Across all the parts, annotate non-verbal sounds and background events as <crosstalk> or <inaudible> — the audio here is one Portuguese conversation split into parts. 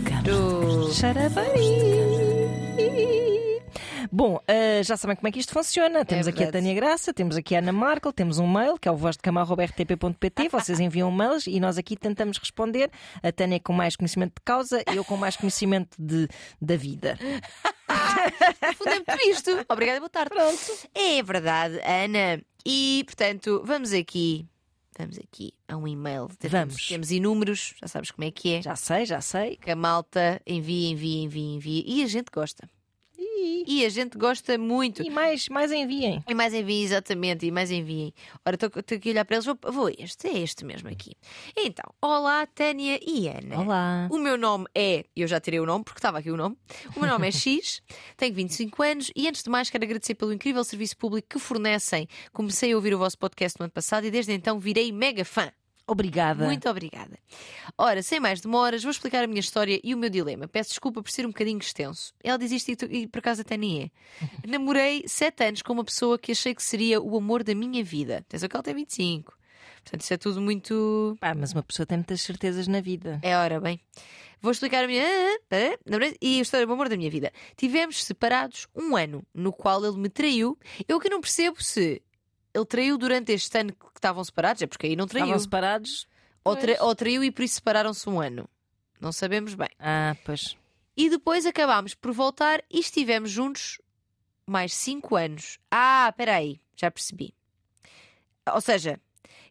Pronto. Bom, uh, já sabem como é que isto funciona. Temos aqui a. Tânia Graça, temos aqui a Ana Markel, temos um mail que é o vozdecama.rtp.pt. <laughs> Vocês enviam mails e nós aqui tentamos responder. A Tânia com mais conhecimento de causa, eu com mais conhecimento de, da vida. Respondemos por isto. Obrigada, boa tarde. Pronto. É verdade, Ana. E, portanto, vamos aqui. Vamos aqui a um e-mail. Temos, Vamos. Temos inúmeros, já sabes como é que é. Já sei, já sei. Que a malta envia, envia, envia, envia. E a gente gosta. E a gente gosta muito. E mais, mais enviem. E mais enviem, exatamente, e mais enviem. Ora, estou aqui a olhar para eles, vou, vou este, é este mesmo aqui. Então, olá, Tânia e Ana. Olá. O meu nome é, eu já tirei o nome porque estava aqui o nome. O meu nome é X, <laughs> tenho 25 anos e antes de mais quero agradecer pelo incrível serviço público que fornecem. Comecei a ouvir o vosso podcast no ano passado e desde então virei mega fã. Obrigada. Muito obrigada. Ora, sem mais demoras, vou explicar a minha história e o meu dilema. Peço desculpa por ser um bocadinho extenso. Ela diz isto e, tu- e por acaso até nem é. <laughs> Namorei sete anos com uma pessoa que achei que seria o amor da minha vida. Atenção que ela tem 25. Portanto, isso é tudo muito. Pá, mas uma pessoa tem muitas certezas na vida. É hora, bem. Vou explicar a minha. ah, ah, namorei- E a história do amor da minha vida. Tivemos separados um ano, no qual ele me traiu. Eu que não percebo se ele traiu durante este ano que estavam separados, é porque aí não traiu. Estavam separados? Ou, tra- ou traiu e por isso separaram-se um ano. Não sabemos bem. Ah, pois. E depois acabámos por voltar e estivemos juntos mais cinco anos. Ah, espera aí, já percebi. Ou seja,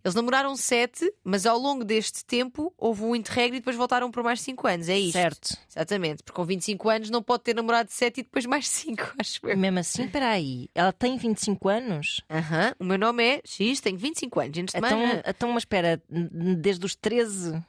eles namoraram sete, mas ao longo deste tempo houve um interregno e depois voltaram por mais cinco anos. É isto. Certo. Exatamente, porque com 25 anos não pode ter namorado sete e depois mais cinco, <laughs> acho eu. Mesmo assim, espera aí. Ela tem 25 anos? Aham, O meu nome é X, tenho 25 anos. Antes de mais, Então, então, mas espera, desde os 13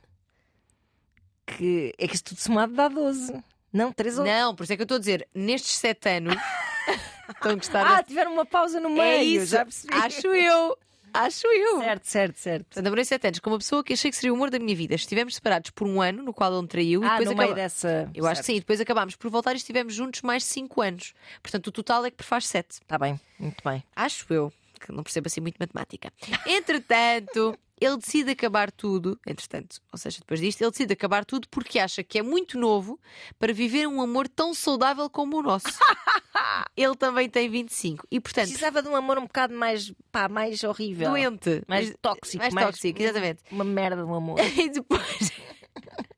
que é que isto tudo somado dá 12. Não, 13 ou. Não, por isso é que eu estou a dizer, nestes sete anos. <laughs> <laughs> estão a gostar Ah, tiveram uma pausa no meio. É isso, já percebi. acho eu. Acho eu. Certo, certo, certo. Portanto, namorei sete anos com uma pessoa que achei que seria o amor da minha vida. Estivemos separados por um ano, no qual ele me traiu, e Ah, depois no meio acaba- dessa. Eu acho que sim, e depois acabámos por voltar e estivemos juntos mais cinco anos. Portanto, o total é que prefaz sete. Está bem, muito bem. Acho eu, que não percebo assim muito matemática. Entretanto, ele decide acabar tudo. Entretanto, ou seja, depois disto, ele decide acabar tudo porque acha que é muito novo para viver um amor tão saudável como o nosso. <laughs> ele também tem 25 e, portanto, Precisava de um amor um bocado mais, pá, mais horrível. doente. Mais tóxico. Mais tóxico, exatamente. Uma merda de um amor. <laughs> E depois.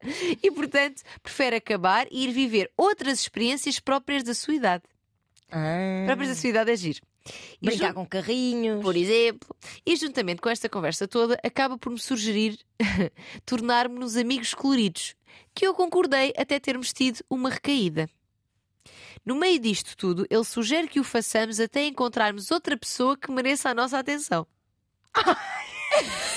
<laughs> e portanto, prefere acabar e ir viver outras experiências próprias da sua idade. Ah, Próprias da sua idade é giro. E brincar jun- com carrinhos. Por exemplo, e juntamente com esta conversa toda, acaba por me sugerir <laughs> tornar-me-nos amigos coloridos, que eu concordei até termos tido uma recaída. No meio disto tudo, ele sugere que o façamos até encontrarmos outra pessoa que mereça a nossa atenção. <laughs>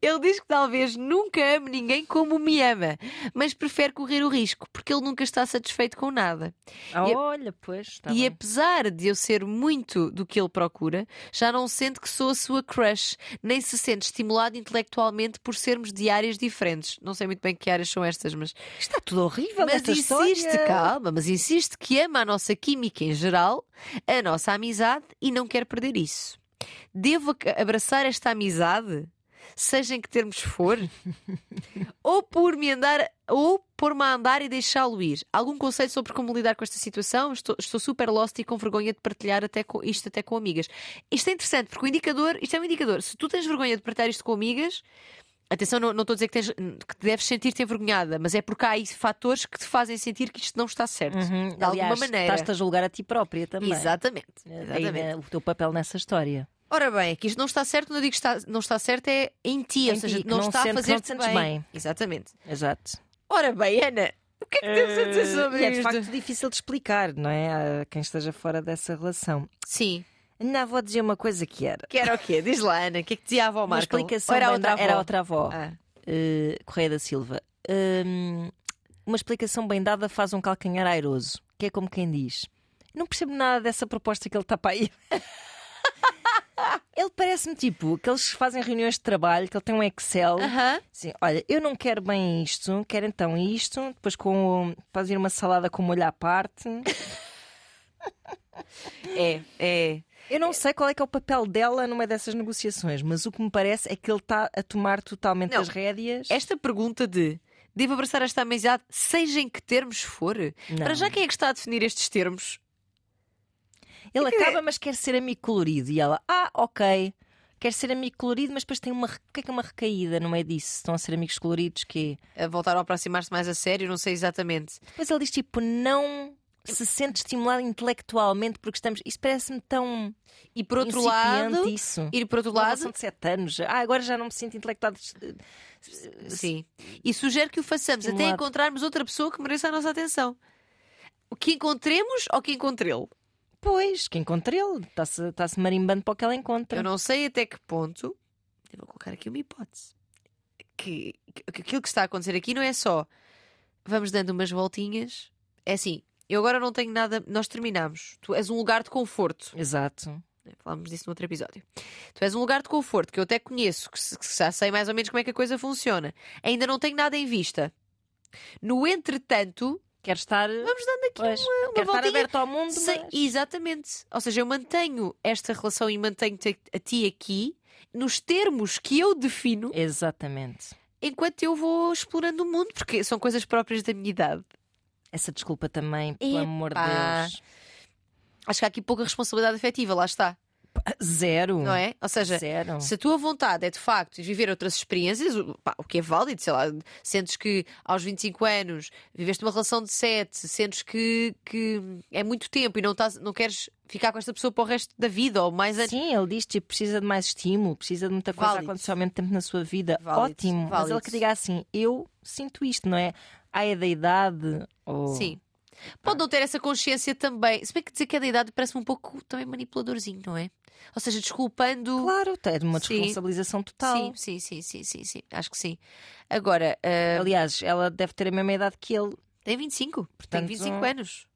Ele diz que talvez nunca ame ninguém como me ama, mas prefere correr o risco, porque ele nunca está satisfeito com nada. Ah, E- olha, pois. Tá e bem. apesar de eu ser muito do que ele procura, já não sente que sou a sua crush, nem se sente estimulado intelectualmente por sermos de áreas diferentes. Não sei muito bem que áreas são estas, mas, Está tudo horrível mas insiste, história. calma, mas insiste que ama a nossa química em geral, a nossa amizade e não quer perder isso. Devo abraçar esta amizade? Seja em que termos for? <laughs> ou por me andar ou pôr-me a andar e deixá-lo ir. Algum conselho sobre como lidar com esta situação? Estou, estou super lost e com vergonha de partilhar até com, isto até com amigas. Isto é interessante, porque o indicador, isto é um indicador. Se tu tens vergonha de partilhar isto com amigas, atenção, não, não estou a dizer que, tens, que deves sentir-te envergonhada, mas é porque há aí fatores que te fazem sentir que isto não está certo. Uhum. De Aliás, alguma maneira. Estás-te a julgar a ti própria também. Exatamente. Aí, exatamente. né, o teu papel nessa história. Ora bem, que isto não está certo, não digo que está, não está certo, é em ti, ou Em seja, ti, não, não está a sentes- fazer não te sentes bem. Exatamente. Exato. Ora bem, Ana, o que é que temos a dizer sobre e é de isto? facto difícil de explicar, não é? A quem esteja fora dessa relação. Sim. Ainda vou dizer uma coisa que era. Que era o quê? Diz lá, Ana, o que é que dizia a avó Uma Marco? explicação era a bem outra avó? Era outra avó, Ah. eh, Correia da Silva. Hum, uma explicação bem dada faz um calcanhar airoso, que é como quem diz: Não percebo nada dessa proposta que ele está para aí. <laughs> Ele parece-me tipo que fazem reuniões de trabalho, que ele tem um Excel. Aham. Sim, olha, eu não quero bem isto, quero então isto, depois com fazer uma salada com molho à parte. <laughs> É, é. Eu não sei qual é que é o papel dela numa dessas negociações, mas o que me parece é que ele está a tomar totalmente Não. as rédeas. Esta pergunta de Devo abraçar esta amizade, seja em que termos for. Para Não. já, quem é que está a definir estes termos? Ele Quer dizer- acaba, mas quer ser amigo colorido. E ela, ah, ok. Quer ser amigo colorido, mas depois tem uma. O que é que é uma recaída no meio disso? Estão a ser amigos coloridos que A voltar a aproximar-se mais a sério, não sei exatamente. Depois ele diz tipo, não se sente estimulado intelectualmente porque estamos. Isso parece-me tão. E por outro lado, isso. ir por outro lado, relação de 7 anos. Ah, agora já não me sinto intelectuado. sim. E sugere que o façamos até Estimulado. encontrarmos outra pessoa que mereça a nossa atenção. O que encontremos ou que encontrê-lo? Pois, que encontre ele. Está-se está-se marimbando para o que ela encontra. Eu não sei até que ponto. Eu vou colocar aqui uma hipótese. Que, que aquilo que está a acontecer aqui não é só vamos dando umas voltinhas. É assim, eu agora não tenho nada. Nós terminamos. Tu és um lugar de conforto. Exato. Falámos disso no outro episódio. Tu és um lugar de conforto que eu até conheço, que, que já sei mais ou menos como é que a coisa funciona. Ainda não tenho nada em vista. No entretanto, Quer estar. vamos dando aqui Pois, uma, uma quer estar voltinha. aberto ao mundo. Mas- Exatamente. Ou seja, eu mantenho esta relação e mantenho-te a ti aqui nos termos que eu defino Exatamente. enquanto eu vou explorando o mundo, porque são coisas próprias da minha idade. Essa desculpa também, pelo Epá. amor de Deus. Acho que há aqui pouca responsabilidade afetiva, lá está, Zero. não é? Ou seja, Zero. se a tua vontade é de facto viver outras experiências, o- pá, o que é válido, sei lá, sentes que aos 25 anos viveste uma relação de 7, sentes que, que é muito tempo e não, estás, não queres ficar com esta pessoa para o resto da vida ou mais anos. Sim, ele diz tipo, precisa de mais estímulo, precisa de muita coisa a acontecer ao mesmo tempo na sua vida. Válido, Ótimo. Mas válido. ele que diga assim, eu sinto isto, não é? Ah, é da idade. Ou... Sim. Pode não ter essa consciência também. Se bem que dizer que é da idade parece-me um pouco também manipuladorzinho, não é? Ou seja, desculpando. Claro, é uma Sim. responsabilização total. Sim, sim, sim, sim, sim, sim. Acho que sim. Agora, ah, Aliás, ela deve ter a mesma idade que ele. tem 25. Portanto, tem 25 anos.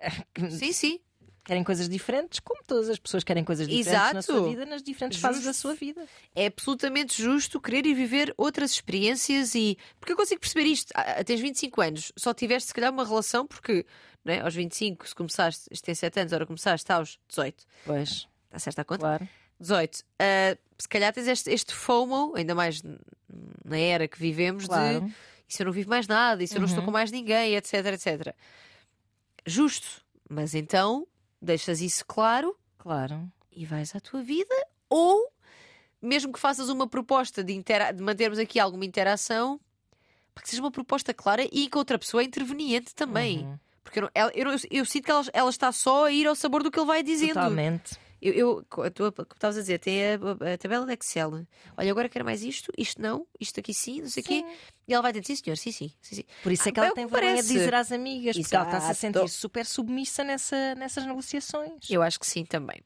<laughs> Sim, sim. Querem coisas diferentes, como todas as pessoas querem coisas diferentes na sua Exato. vida, nas diferentes fases da Justo. sua vida. É absolutamente justo querer ir viver outras experiências e. Porque eu consigo perceber isto. Ah, tens 25 anos, só tiveste se calhar uma relação porque. Não é? Aos 25, se começaste, isto tem 7 anos, ora começaste aos 18. Pois, Está certa a conta? claro. 18. Ah, se calhar tens este, este FOMO, ainda mais na era que vivemos, Claro. de e se eu não vivo mais nada, e se eu não estou Uhum. com mais ninguém, etc, etc. Justo. Mas então deixas isso claro Claro. e vais à tua vida, ou mesmo que faças uma proposta de, intera- de mantermos aqui alguma interação, para que seja uma proposta clara e que outra pessoa é interveniente também. Uhum. Porque eu, não- ela- eu, não- eu sinto que ela, ela está só a ir ao sabor do que ele vai dizendo. Totalmente. Eu, eu como estavas a dizer, tem a, a tabela de Excel. Olha, agora quero mais isto, isto não, isto aqui sim, não sei o quê. E ela vai dizer, sim, senhor, sim, sim. sim, sim. Por isso é Ah, que ela é o tem vergonha de dizer às amigas, porque ela está-se a Exato. sentir super submissa nessa, nessas negociações. Eu acho que sim também.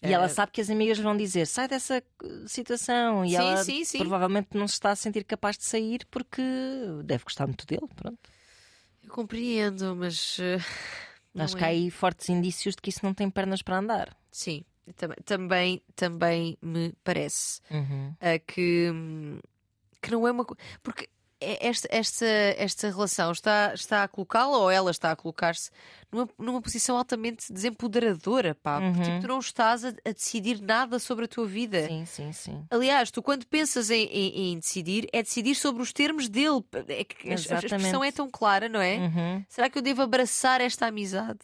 E ela Eh, sabe que as amigas vão dizer sai dessa uh, situação e Sim, ela sim, sim. provavelmente não se está a sentir capaz de sair porque deve gostar muito dele. Pronto. Eu compreendo, mas. não Acho é. que há aí fortes indícios de que isso não tem pernas para andar. Sim, tam- também, também me parece Uhum. ah, que, que não é uma. co- Porque é- esta, esta, esta relação está, está a colocá-la ou ela está a colocar-se numa, numa posição altamente desempoderadora, pá. Porque Uhum. tipo, tu não estás a, a decidir nada sobre a tua vida. Sim, sim, sim. Aliás, tu quando pensas em, em- em decidir, é decidir sobre os termos dele. É a- a expressão é tão clara, não é? Uhum. Será que eu devo abraçar esta amizade?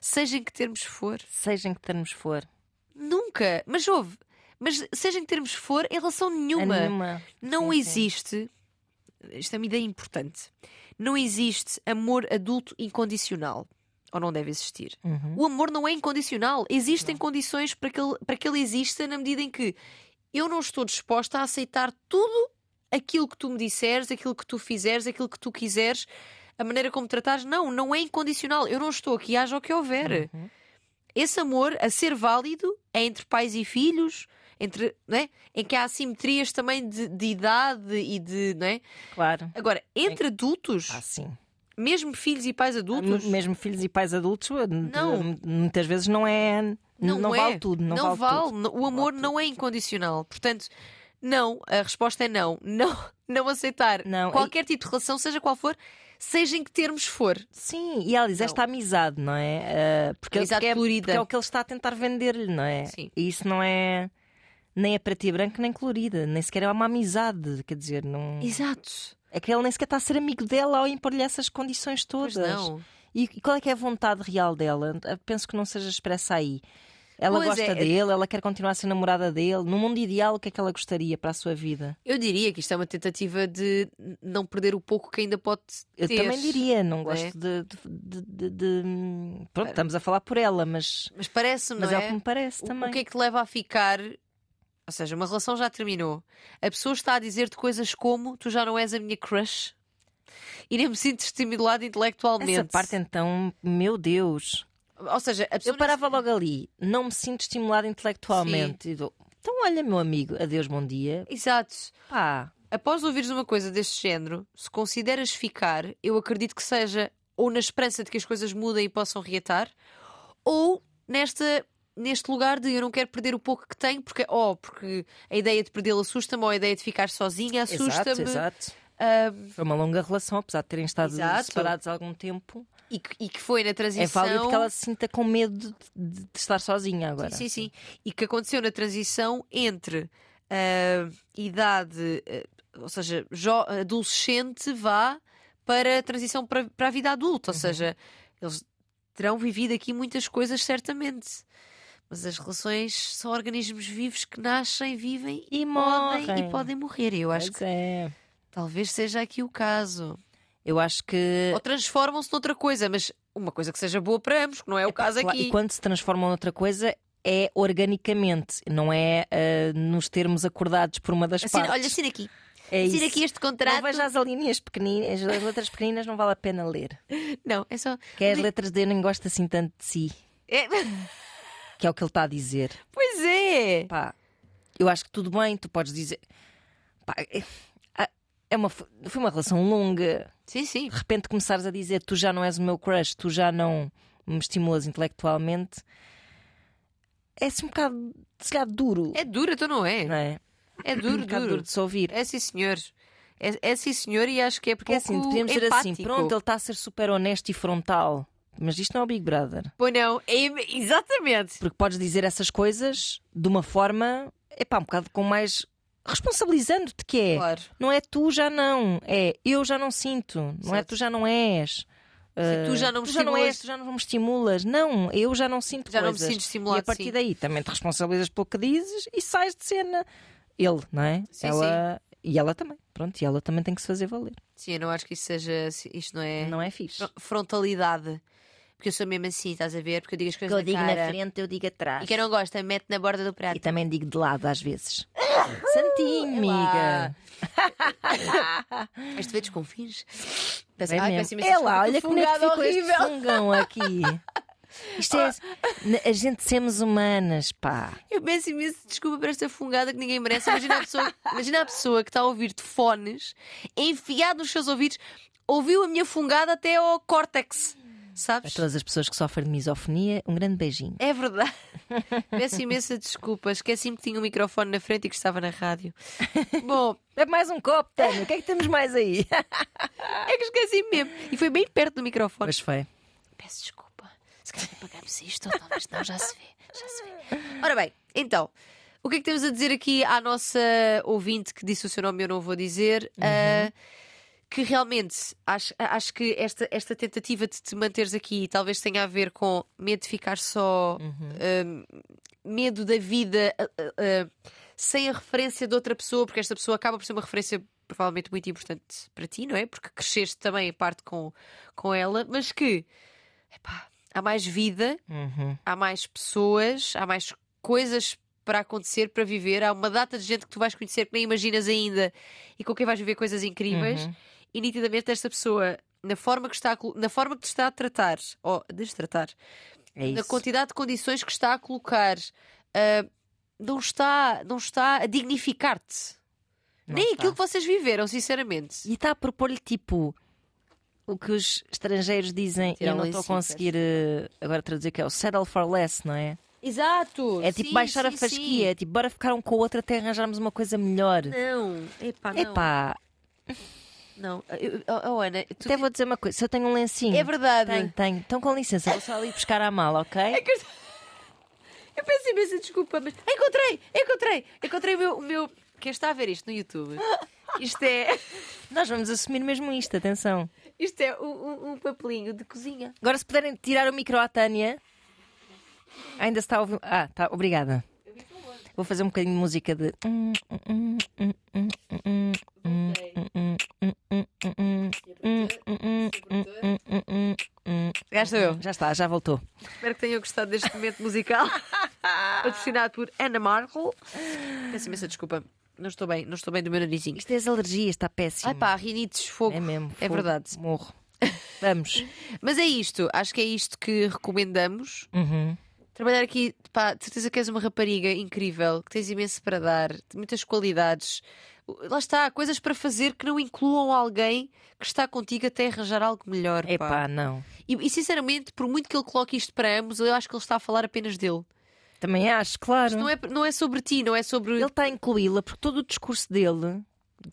Seja em que termos for? Seja em que termos for. Nunca! Mas houve. Mas seja em que termos for, em relação nenhuma. A nenhuma. Não Sim, sim. existe. Isto é uma ideia importante. Não existe amor adulto incondicional. Ou não deve existir. Uhum. O amor não é incondicional. Existem condições para que, ele, para que ele exista na medida em que eu não estou disposta a aceitar tudo aquilo que tu me disseres, aquilo que tu fizeres, aquilo que tu quiseres, a maneira como tratares. Não, não é incondicional. Eu não estou aqui, haja o que houver. Uhum. Esse amor, a ser válido, é entre pais e filhos, entre, né? em que há assimetrias também de, de idade e de. Né? Claro. Agora, entre adultos, Ah, sim. mesmo filhos e pais adultos, Mesmo filhos e pais adultos, Não. muitas vezes não é. Não, é. vale tudo. Não, vale, tudo. Não- O amor não é incondicional. Portanto, não, a resposta é não. Não, <laughs> não aceitar Não, qualquer tipo de relação, seja qual for, seja em que termos for. Sim, e ela diz esta amizade, não é? Ah, porque, Amizade é, porque é o que ele está a tentar vender-lhe, não é? Sim. E isso não é nem é preto e branco nem colorida, nem sequer é uma amizade, quer dizer, não. Exato. É que ele nem sequer está a ser amigo dela ao impor-lhe essas condições Pois todas. não. E, qual é que é a vontade real dela? Penso que não seja expressa aí. Ela Pois gosta é. dele, ela quer continuar a ser namorada dele. No mundo ideal, o que é que ela gostaria para a sua vida? Eu diria que isto é uma tentativa de não perder o pouco que ainda pode Eu ter. também diria, não não gosto é? de, de- de- de- Pronto, estamos a falar por ela, mas, Mas parece-me, mas é o é? que me parece O- também. O que é que leva a ficar? Ou seja, uma relação já terminou. A pessoa está a dizer-te coisas como tu já não és a minha crush e nem me sinto estimulado intelectualmente. Essa parte então, meu Deus. Ou seja, Eu parava logo ali, não me sinto estimulada intelectualmente. E dou, então, olha, meu amigo, adeus, bom dia. Exato. Pá, Após ouvires uma coisa deste género, se consideras ficar, eu acredito que seja ou na esperança de que as coisas mudem e possam reatar, ou nesta, neste lugar de eu não quero perder o pouco que tenho, porque, oh, porque a ideia de perdê-lo assusta-me, ou a ideia de ficar sozinha exato, assusta-me. exato. Ahm, Foi uma longa relação, apesar de terem estado Exato. separados há algum tempo. E, que, e que foi na transição. É válido que ela se sinta com medo de, de estar sozinha agora. Sim, sim, sim. E que aconteceu na transição entre a idade, eh, ou seja, adolescente, vá para a transição para, para a vida adulta. Ou Uhum. seja, eles terão vivido aqui muitas coisas, certamente. Mas as relações são organismos vivos que nascem, vivem E morrem. e podem morrer. Eu acho Pois que é. talvez seja aqui o caso. Eu acho que. Ou transformam-se noutra coisa, mas uma coisa que seja boa para ambos, que não é o caso Claro, aqui. E quando se transformam noutra coisa, é organicamente, não é ah, nos termos acordados por uma das Assina- partes. olha, assina aqui. é Assina isso. aqui este Não contrato. veja as linhas pequeninas, as letras pequeninas não vale a pena ler. Não, é só. Que é as letras de eu nem gosto assim tanto de si, É- que é o que ele está a dizer. Pois é! Pá, eu acho que tudo bem, tu podes dizer. Pá, é, é uma, foi uma relação longa. Sim, sim. De repente começares a dizer tu já não és o meu crush, tu já não me estimulas intelectualmente. É assim um bocado, se calhar, duro. É duro, então não é? Não é? É duro, um bocado duro. duro de se ouvir. É sim, senhor. É, é sim, senhor, e acho que é Porque é assim, podíamos dizer assim: pronto, ele está a ser super honesto e frontal. Mas isto não é o Big Brother. Pois não, é, exatamente. Porque podes dizer essas coisas de uma forma, epá, um bocado com mais. Responsabilizando-te que é. Claro. Não é tu já não, é eu já não sinto, não é Certo. tu já não és. Se tu já não me tu já não estimulas- és, tu já não me estimulas. Não, eu já não sinto Já não me coisas. sinto estimulado, E a partir sim. daí também te responsabilizas pelo que dizes e sais de cena. Ele, não é? Sim, ela e ela também. Pronto, e ela também tem que se fazer valer. Sim, eu não acho que isso seja. Isto não é. Não é fixe. fro- Frontalidade. Porque eu sou mesmo assim, estás a ver? Porque eu digo as coisas na cara. frente, eu digo atrás. E quem não gosta, mete na borda do prato. E também digo de lado às vezes. Santinho, amiga. <laughs> Este veio confins. Peço, É, ai, mesmo. peço é lá, olha como é que ficou este horrível. fungão aqui. <laughs> Isto é. A gente somos humanas, pá. Eu peço imenso desculpa por esta fungada que ninguém merece. Imagina a pessoa, <laughs> imagina a pessoa que está a ouvir de fones, enfiado nos seus ouvidos, ouviu a minha fungada até ao córtex. A Sabes? todas as pessoas que sofrem de misofonia, um grande beijinho. É verdade. <laughs> Peço imensa desculpa. Esqueci-me que tinha um microfone na frente e que estava na rádio. <laughs> Bom, É mais um copo, Tânia. O que é que temos mais aí? <laughs> é que esqueci mesmo. E foi bem perto do microfone. Mas foi. Peço desculpa. Se calhar apagamos isto, ou talvez não, já se vê. Já se vê. Ora bem, então, o que é que temos a dizer aqui à nossa ouvinte que disse o seu nome e eu não vou dizer? Ah, que realmente acho, acho que esta, esta tentativa de te manteres aqui talvez tenha a ver com medo de ficar só, ah, medo da vida ah, ah, sem a referência de outra pessoa, porque esta pessoa acaba por ser uma referência provavelmente muito importante para ti, não é? Porque cresceste também em parte com, com ela, mas que epá, há mais vida, Uhum. há mais pessoas, há mais coisas para acontecer, para viver. Há uma data de gente que tu vais conhecer que nem imaginas ainda e com quem vais viver coisas incríveis. Uhum. E nitidamente esta pessoa, na forma que, está a, na forma que te está a tratar, ou a destratar, É na quantidade de condições que está a colocar, ah, não, está, não está a dignificar-te. Nem está. aquilo que vocês viveram, sinceramente. E está a propor-lhe tipo o que os estrangeiros dizem, eu não estou a conseguir eh, agora traduzir que é o settle for less, não é? Exato! É tipo Sim, baixar a sim, fasquia, sim. é tipo bora ficar um com o outro até arranjarmos uma coisa melhor. Não, epá, não. Epá, Não, eu, oh, Ana, tu até vou dizer uma coisa, se eu tenho um lencinho. É verdade. Tenho, tenho. Então com licença, vou só ali buscar a mala, ok? <laughs> É que eu- Eu peço imensa desculpa, mas. Encontrei! Encontrei! Encontrei o meu, o meu. Quem está a ver isto no YouTube? Isto é, <laughs> Nós vamos assumir mesmo isto, atenção. isto é um, um- um papelinho de cozinha. Agora, se puderem tirar o micro à Tânia. Ainda está a ouvir. Ah, tá, obrigada. Vou fazer um bocadinho de música de. Já estou eu. Já está, já voltou. Espero que tenham gostado deste momento musical. <laughs> Patrocinado por Ana Markle. Peço imensa desculpa. Não estou bem, não estou bem do meu narizinho. Isto é as alergias, está péssimo. Ai pá, rinites, fogo. é mesmo. É fogo, verdade. Morro. Vamos. <laughs> Mas é isto, acho que é isto que recomendamos. Uhum. Trabalhar aqui, pá, de certeza que és uma rapariga incrível, que tens imenso para dar, de muitas qualidades. Lá está, coisas para fazer que não incluam alguém que está contigo até arranjar algo melhor. pá. Epá, não. E, e, sinceramente, por muito que ele coloque isto para ambos, eu acho que ele está a falar apenas dele. Também acho, claro. Isto não é, não é sobre ti, não é sobre. Ele está a incluí-la porque todo o discurso dele,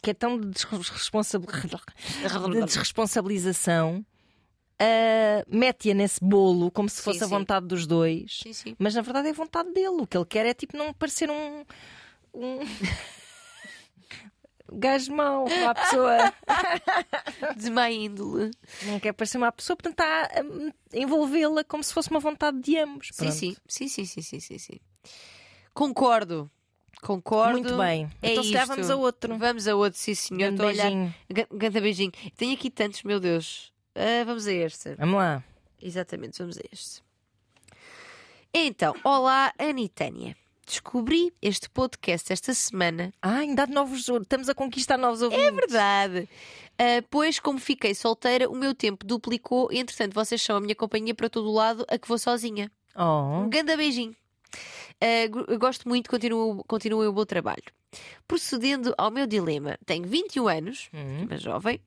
que é tão de desresponsa- de desresponsabilização, ah, mete-a nesse bolo como se Sim, fosse a sim. vontade dos dois. Sim, sim. Mas na verdade é a vontade dele. O que ele quer é tipo não parecer um. um... gajo mau, uma pessoa. <laughs> De má índole. Não quer parecer uma pessoa, portanto está a envolvê-la como se fosse uma vontade de ambos. Sim, sim, sim, sim, sim, sim, sim, sim. Concordo. Concordo. Muito bem. É então se calhar isto. vamos a outro. Vamos a outro, sim, senhor. A olhar. beijinho. Ga- Ganda beijinho. Tenho aqui tantos, meu Deus. Ah, vamos a este. Vamos lá. Exatamente, vamos a este. Então, olá, Anitânia. Descobri este podcast esta semana. Ah, ainda há novos. Estamos a conquistar novos ouvintes. É verdade. Ah, pois, como fiquei solteira, o meu tempo duplicou e, entretanto, vocês são a minha companhia para todo o lado a que vou sozinha. Oh. Um grande beijinho. Uh, gosto muito, continuem o bom trabalho. Procedendo ao meu dilema, tenho 21 anos, Hum. uma jovem,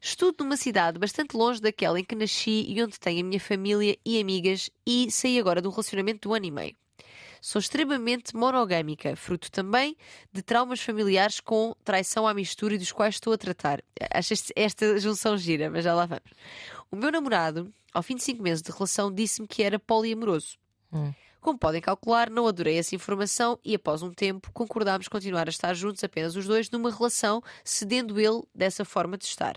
estudo numa cidade bastante longe daquela em que nasci e onde tenho a minha família e amigas e saí agora de um relacionamento de um ano e meio. Sou extremamente monogâmica, fruto também de traumas familiares com traição à mistura e dos quais estou a tratar. Acho esta junção gira, mas já lá vamos. O meu namorado, ao fim de 5 meses de relação, disse-me que era poliamoroso. Hum. Como podem calcular, não adorei essa informação e, após um tempo, concordámos continuar a estar juntos apenas os dois numa relação, cedendo ele dessa forma de estar.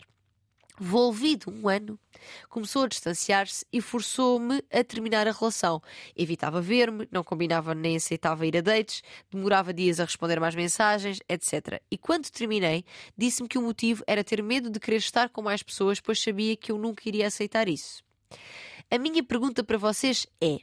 Volvido um ano, começou a distanciar-se e forçou-me a terminar a relação. Evitava ver-me, não combinava nem aceitava ir a dates, demorava dias a responder mais mensagens, etc. E quando terminei, disse-me que o motivo era ter medo de querer estar com mais pessoas, pois sabia que eu nunca iria aceitar isso. A minha pergunta para vocês é: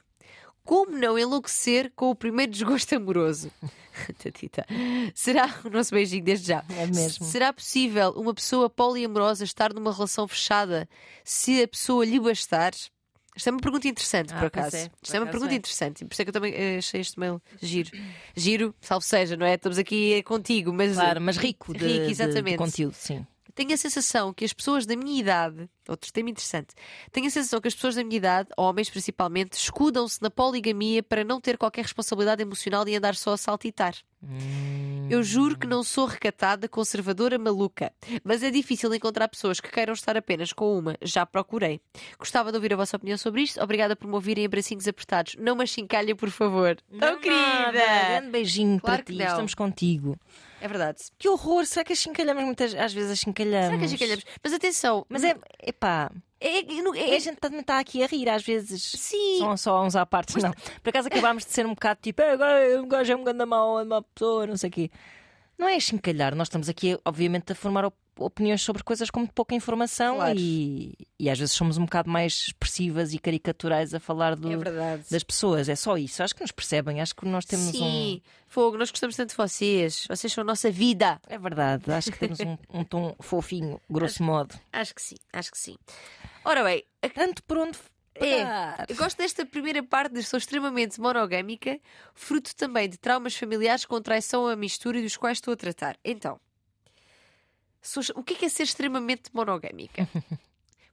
como não enlouquecer com o primeiro desgosto amoroso? <laughs> Tatita. Será o nosso beijinho desde já? É mesmo. Será possível uma pessoa poliamorosa estar numa relação fechada se a pessoa lhe bastar? Isto é uma pergunta interessante, Ah, por acaso. é, por Isto é uma pergunta é. interessante. Por isso é que eu também eh, achei este mail giro. Giro, salvo seja, não é? Estamos aqui contigo, mas Claro, mas rico de, Rico, de- de exatamente. conteúdo, sim. Tenho a sensação que as pessoas da minha idade, outro tema interessante, tenho a sensação que as pessoas da minha idade, homens principalmente, escudam-se na poligamia para não ter qualquer responsabilidade emocional e andar só a saltitar. Eu juro que não sou recatada, conservadora, maluca, mas é difícil encontrar pessoas que queiram estar apenas com uma. Já procurei. Gostava de ouvir a vossa opinião sobre isto. Obrigada por me ouvirem em bracinhos apertados. Não me achincalha, por favor. Tão Não querida! nada. Grande beijinho Claro para ti, não. estamos contigo. É verdade. Que horror, será que achincalhamos muitas às vezes achincalhamos? Será que achincalhamos? Mas atenção, Mas é, epá, é, é, a gente também está aqui a rir às vezes. Sim. São só uns à parte, não. Por acaso acabámos de ser um bocado tipo, "É, um gajo é um ganda mau, é uma pessoa, não sei o quê. Não é achincalhar, nós estamos aqui, obviamente, a formar op- opiniões sobre coisas com muito pouca informação Claro. e, e às vezes somos um bocado mais expressivas e caricaturais a falar do- É das pessoas. É só isso. Acho que nos percebem, acho que nós temos um. Sim, fogo, nós gostamos tanto de vocês. Vocês são a nossa vida. É verdade, acho que temos um, um tom fofinho, <laughs> grosso modo. Acho que sim, acho que sim. Ora bem, Tanto por onde é, eu gosto desta primeira parte de sou extremamente monogâmica, fruto também de traumas familiares com traição à mistura dos quais estou a tratar. Então, sou- o que é, que é ser extremamente monogâmica? <laughs>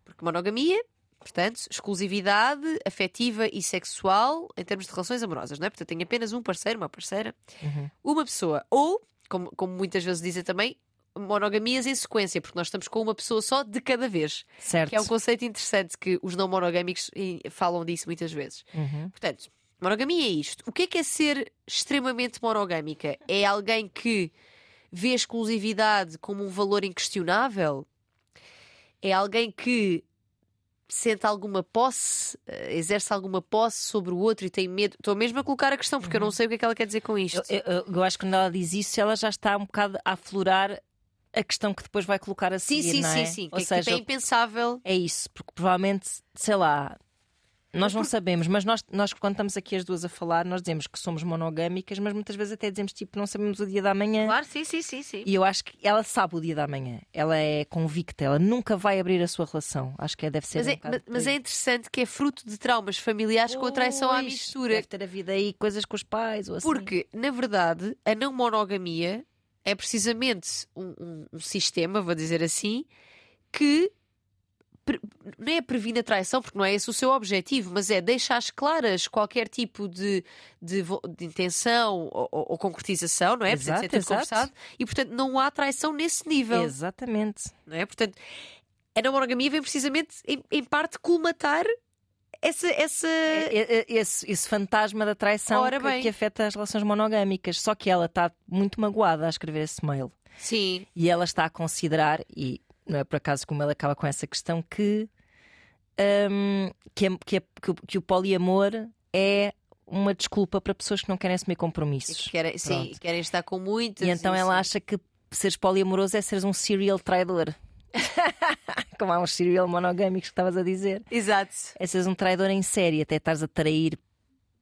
Porque monogamia, portanto, exclusividade afetiva e sexual em termos de relações amorosas, não é? Portanto, tenho apenas um parceiro, uma parceira, Uhum. uma pessoa. Ou, como, como muitas vezes dizem também, monogamias em sequência, porque nós estamos com uma pessoa só de cada vez. Certo. Que é um conceito interessante que os não monogâmicos falam disso muitas vezes. Uhum. Portanto, monogamia é isto. O que é que é ser extremamente monogâmica? É alguém que vê a exclusividade como um valor inquestionável? É alguém que sente alguma posse, eh, exerce alguma posse sobre o outro e tem medo? Estou mesmo a colocar a questão, porque eu não sei o que é que ela quer dizer com isto. Eu, eu- eu acho que quando ela diz isso, ela já está um bocado a aflorar a questão que depois vai colocar a sim, seguir. sim, não sim, é? sim. Ou Que, seja, que é impensável. É isso, porque provavelmente, sei lá, nós não sabemos, mas nós, nós quando estamos aqui as duas a falar, nós dizemos que somos monogâmicas, mas muitas vezes até dizemos tipo, não sabemos o dia da manhã. Claro, sim, sim, sim, sim. E eu acho que ela sabe o dia da manhã, ela é convicta, ela nunca vai abrir a sua relação. Acho que é, deve ser. Mas um é, mas- é interessante que é fruto de traumas familiares com a traição à mistura. Deve ter havido aí coisas com os pais ou assim. Porque, na verdade, a não monogamia é precisamente um, um- um sistema, vou dizer assim, que não é previne a traição, porque não é esse o seu objetivo, mas é deixar claras qualquer tipo de, de, de intenção ou, ou- concretização, não é? Exato, ter exato. conversado, e portanto não há traição nesse nível, Exatamente. não é? Portanto, a não monogamia vem precisamente, em, em parte, colmatar essa. essa... É- é- Esse, esse fantasma da traição que, que afeta as relações monogâmicas. Só que ela está muito magoada a escrever esse mail. Sim, E ela está a considerar, e não é por acaso como ela acaba com essa questão, que, hum, que, é- que é- que o- que o poliamor é uma desculpa para pessoas que não querem assumir compromissos. que querem, sim, querem estar com muitas. E então ela acha que seres poliamoroso é seres um serial traidor. <laughs> Como há uns serial monogâmicos que estavas a dizer. Exato. É seres um traidor em série, até estares a trair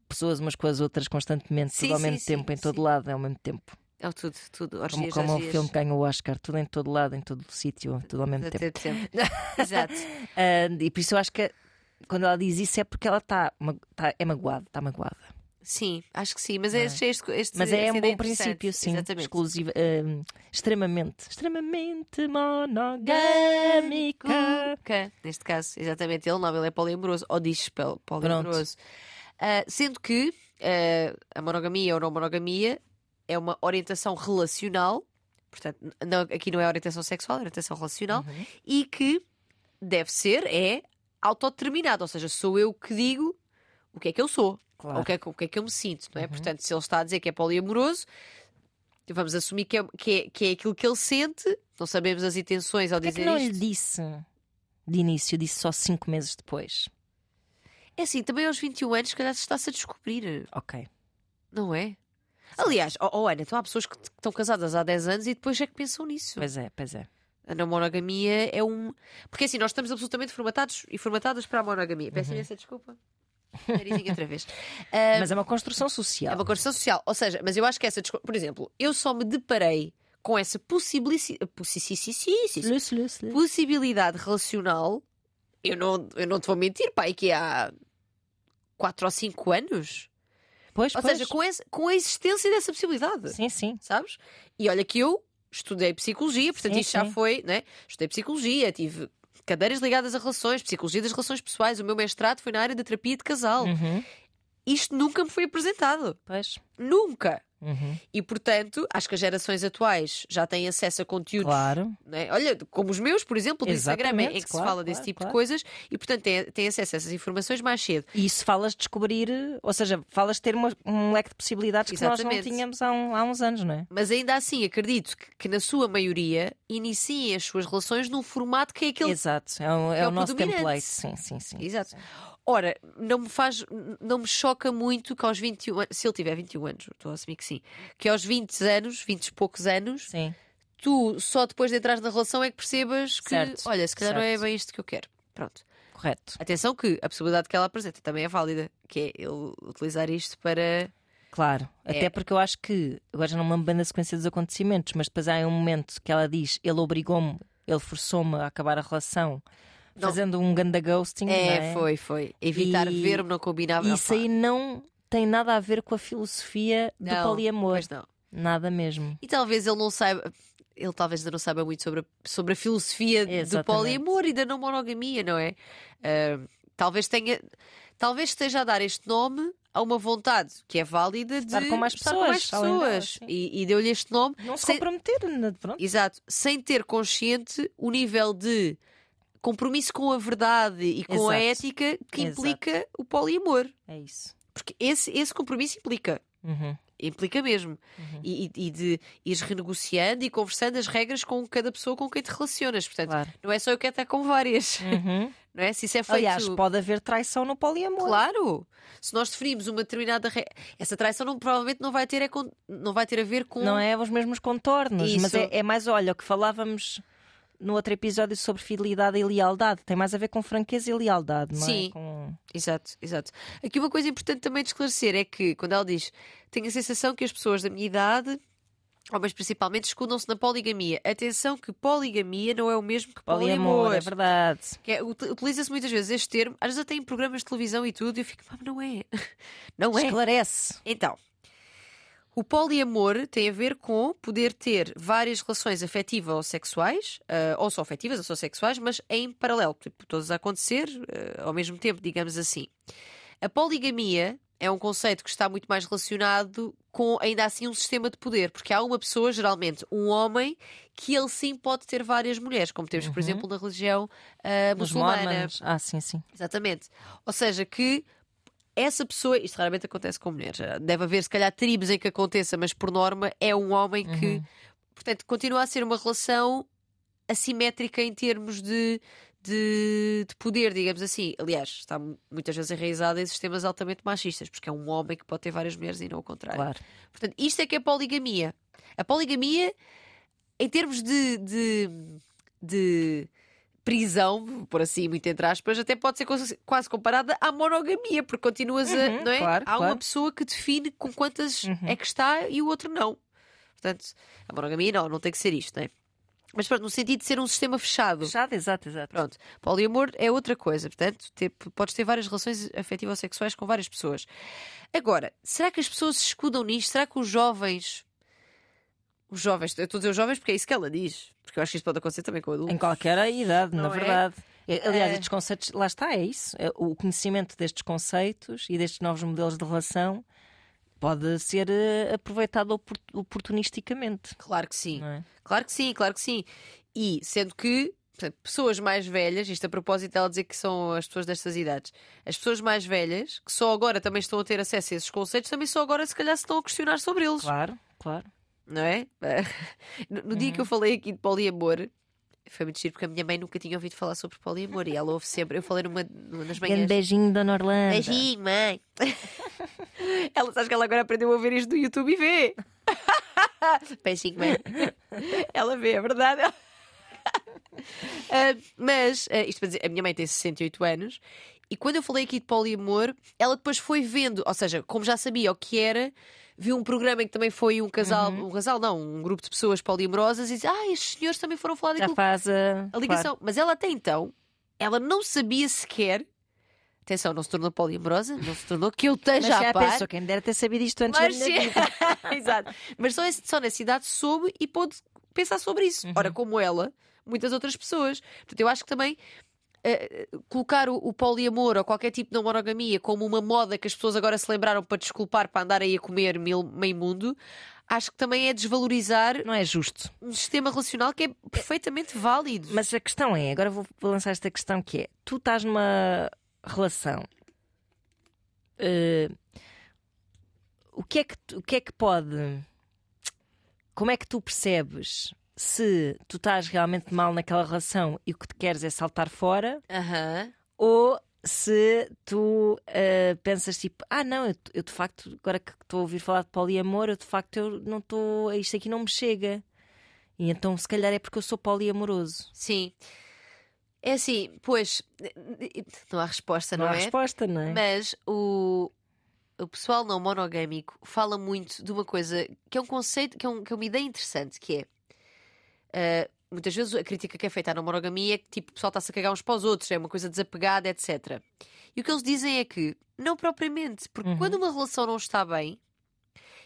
pessoas umas com as outras constantemente, Sim, tudo ao sim, mesmo sim, tempo, em todo lado, ao mesmo tempo. É tudo, tudo. Como, Orgias, como o orgias. filme ganhou o Oscar, tudo em todo lado, em todo sítio, tudo ao mesmo tempo. Até tempo. Exato. <laughs> Ah, e por isso eu acho que quando ela diz isso é porque ela está tá, é magoada, está magoada. Sim, acho que sim. Mas é este, este, este Mas é um ideia bom princípio, sim. Exatamente. Exclusiva, ah, extremamente, extremamente monogâmica. Que, neste caso, exatamente, ele não, ele é poliamoroso, ou diz poliamoroso. Ah, sendo que ah, a monogamia ou não monogamia é uma orientação relacional, portanto, não- aqui não é orientação sexual, é orientação relacional, Uhum. e que deve ser, é autodeterminado, ou seja, sou eu que digo o que é que eu sou. Claro. O que, é que, o que é que eu me sinto, não é? Uhum. Portanto, se ele está a dizer que é poliamoroso, vamos assumir que é, que é, que é aquilo que ele sente, não sabemos as intenções ao Porquê é que dizer não isto. lhe disse de início, disse só cinco meses depois? É assim, também aos 21 anos, se calhar se está-se a descobrir, Ok. não é? Aliás, oh, oh, Ana, então há pessoas que estão casadas há 10 anos e depois é que pensam nisso. Pois é, pois é. A não monogamia é um. Porque assim, nós estamos absolutamente formatados e formatadas para a monogamia. Uhum. Peço imensa desculpa. Narizinho outra vez. <laughs> Ah, Mas é uma construção social. É uma construção social. Ou seja, mas eu acho que essa. Por exemplo, eu só me deparei com essa possibilidade. Possibilidade relacional. Eu não, eu não te vou mentir, pai, que há 4 ou 5 anos. Pois, Ou pois. seja, com, esse- com a existência dessa possibilidade. Sim, sim. Sabes? E olha que eu estudei psicologia, portanto Sim, isto já sim. foi, né? Estudei psicologia, tive cadeiras ligadas a relações, psicologia das relações pessoais. O meu mestrado foi na área da terapia de casal. Uhum. Isto nunca me foi apresentado. Pois. Nunca. Uhum. E portanto, acho que as gerações atuais já têm acesso a conteúdos. Claro. né? Olha, como os meus, por exemplo, do Instagram, Exatamente, em que claro, se fala desse claro, tipo claro. de coisas e, portanto, têm, têm acesso a essas informações mais cedo. E isso falas de descobrir, ou seja, falas de ter uma- um leque de possibilidades que nós não Exatamente. tínhamos há, um- há uns anos, não é? Mas ainda assim, acredito que, que na sua maioria iniciem as suas relações num formato que é aquele. Exato, é, o- é é o o nosso template. Sim, sim, sim. Exato. Ora, não me faz, não me choca muito que aos 21 anos, se ele tiver 21 anos, estou a assumir que sim, que aos 20 anos, 20 e poucos anos, Sim. tu só depois de entrar na relação é que percebes que, Certo, olha, se calhar não é certo. bem isto que eu quero. Pronto. Correto. Atenção que a possibilidade que ela apresenta também é válida, que é ele utilizar isto para. Claro, É. até porque eu acho que agora já não me lembro bem da sequência dos acontecimentos, mas depois há um momento que ela diz: ele obrigou-me, ele forçou-me a acabar a relação, Não. fazendo um ganda ghosting. não É, foi, foi. Evitar E- ver-me não combinava. Isso aí não tem nada a ver com a filosofia do não, poliamor. pois não. Nada mesmo. E talvez ele não saiba. Ele talvez ainda não saiba muito sobre a, sobre a filosofia do Exatamente. poliamor e da não monogamia, não é? Ah, talvez tenha. Talvez esteja a dar este nome a uma vontade que é válida de Estar com mais estar com mais pessoas, dela, pessoas. e e deu-lhe este nome Não se sem- comprometer, pronto. Exato, sem ter consciente o nível de compromisso com a verdade e com a Exato. ética que Exato. implica o poliamor. É isso. Porque esse, esse compromisso implica. Uhum. implica mesmo. E, e- e de ires renegociando e conversando as regras com cada pessoa com quem te relacionas. Portanto, Claro. não é só eu quero estar com várias. Uhum. <laughs> Não é? Se isso é feito. Aliás, pode haver traição no poliamor. Claro! Se nós definimos uma determinada regra, essa traição não, provavelmente não vai, ter, é com- não vai ter a ver com. Não é os mesmos contornos, mas Isso. é, é mais, olha, o que falávamos no outro episódio sobre fidelidade e lealdade. Tem mais a ver com franqueza e lealdade, não Sim. é? Com... Exato, exato. Aqui uma coisa importante também de esclarecer é que, quando ela diz, tenho a sensação que as pessoas da minha idade, homens principalmente, escudam-se na poligamia. Atenção que poligamia não é o mesmo que poliamor. Poliamor, é verdade. É, ut- Utiliza-se muitas vezes este termo, às vezes até em programas de televisão e tudo, e eu fico, "Mas não é. <laughs> Não é. Esclarece. Então, o poliamor tem a ver com poder ter várias relações afetivas ou sexuais, ah, ou só afetivas ou só sexuais, mas em paralelo, tipo, todas a acontecer ah, ao mesmo tempo, digamos assim. A poligamia é um conceito que está muito mais relacionado com, ainda assim, um sistema de poder, porque há uma pessoa, geralmente um homem, que ele sim pode ter várias mulheres, como temos, por exemplo, na religião Os muçulmana. Ah, sim, sim. Exatamente. Ou seja, que essa pessoa, isto raramente acontece com mulheres, deve haver se calhar tribos em que aconteça, mas por norma é um homem que, portanto, continua a ser uma relação assimétrica em termos de, de, de poder, digamos assim. Aliás, está mu- muitas vezes enraizada em sistemas altamente machistas, porque é um homem que pode ter várias mulheres e não o contrário. Claro. Portanto, isto é que é poligamia. A poligamia, em termos de, de, de prisão, por assim, muito entre aspas, até pode ser quase- comparada à monogamia, porque continuas a. Uhum, não é? claro, Há uma claro. pessoa que define com quantas Uhum. é que está e o outro não. Portanto, a monogamia não, não tem que ser isto, não é? Mas pronto, no sentido de ser um sistema fechado. Fechado, exato, exato. Pronto, poliamor é outra coisa, portanto, ter- podes ter várias relações afetivas sexuais com várias pessoas. Agora, será que as pessoas se escudam nisto? Será que os jovens. Os jovens, eu estou a dizer os jovens porque é isso que ela diz, porque eu acho que isto pode acontecer também com adultos. Em qualquer idade, Não na é? verdade. É, Aliás, É. estes conceitos, lá está, é isso. É, O conhecimento destes conceitos e destes novos modelos de relação pode ser eh, aproveitado opor- oportunisticamente. Claro que sim. É? Claro que sim, claro que sim. E sendo que portanto, pessoas mais velhas, isto a propósito dela dizer que são as pessoas destas idades, as pessoas mais velhas, que só agora também estão a ter acesso a esses conceitos, também só agora se calhar se estão a questionar sobre eles. Claro, claro. Não é? <laughs> No, no dia que eu falei aqui de poliamor, foi muito giro porque a minha mãe nunca tinha ouvido falar sobre poliamor e ela ouve sempre. Eu falei numa, numa das manhãs. beijinho, Dona Orlando. Beijinho, mãe. <laughs> ela sabe que ela agora aprendeu a ver isto do YouTube e vê. <laughs> Beijinho, mãe. Ela vê, é verdade. Ah, mas, ah, isto para dizer, a minha mãe tem 68 anos e quando eu falei aqui de poliamor, ela depois foi vendo, ou seja, como já sabia o que era, viu um programa em que também foi um casal, Uhum. um casal, não, um grupo de pessoas poliamorosas e disse: Ah, estes senhores também foram falar Já daquilo. faz a, A ligação. Mas ela até então, ela não sabia sequer. Atenção, não se tornou poliamorosa, não se tornou que eu Mas esteja já a par. pensou, quem dera ter sabido isto antes Mas, da minha vida. <laughs> Exato. Mas só, esse- só nessa idade soube e pôde pensar sobre isso. Uhum. Ora, como ela, muitas outras pessoas. Portanto, eu acho que também eh, colocar o, o poliamor ou qualquer tipo de monogamia como uma moda que as pessoas agora se lembraram para desculpar para andar aí a comer mil, meio mundo, acho que também é desvalorizar Não é justo. um sistema relacional que é perfeitamente válido. Mas a questão é, agora vou lançar esta questão que é: tu estás numa relação. eh, o, que é que, o que é que pode. Como é que tu percebes se tu estás realmente mal naquela relação e o que tu queres é saltar fora Aham. ou se tu eh, pensas tipo, ah não, eu, eu de facto, agora que estou a ouvir falar de poliamor, eu de facto eu não estou, isto aqui não me chega. E então se calhar é porque eu sou poliamoroso. Sim. É assim, pois, não há resposta, não, Não há é? resposta, não é? Mas o, o pessoal não monogâmico fala muito de uma coisa que é um conceito, que é, um- que é uma ideia interessante, que é ah, muitas vezes a crítica que é feita à não monogamia é que tipo, o pessoal está-se a cagar uns para os outros, é uma coisa desapegada, etc. E o que eles dizem é que, não propriamente, porque Uhum. quando uma relação não está bem,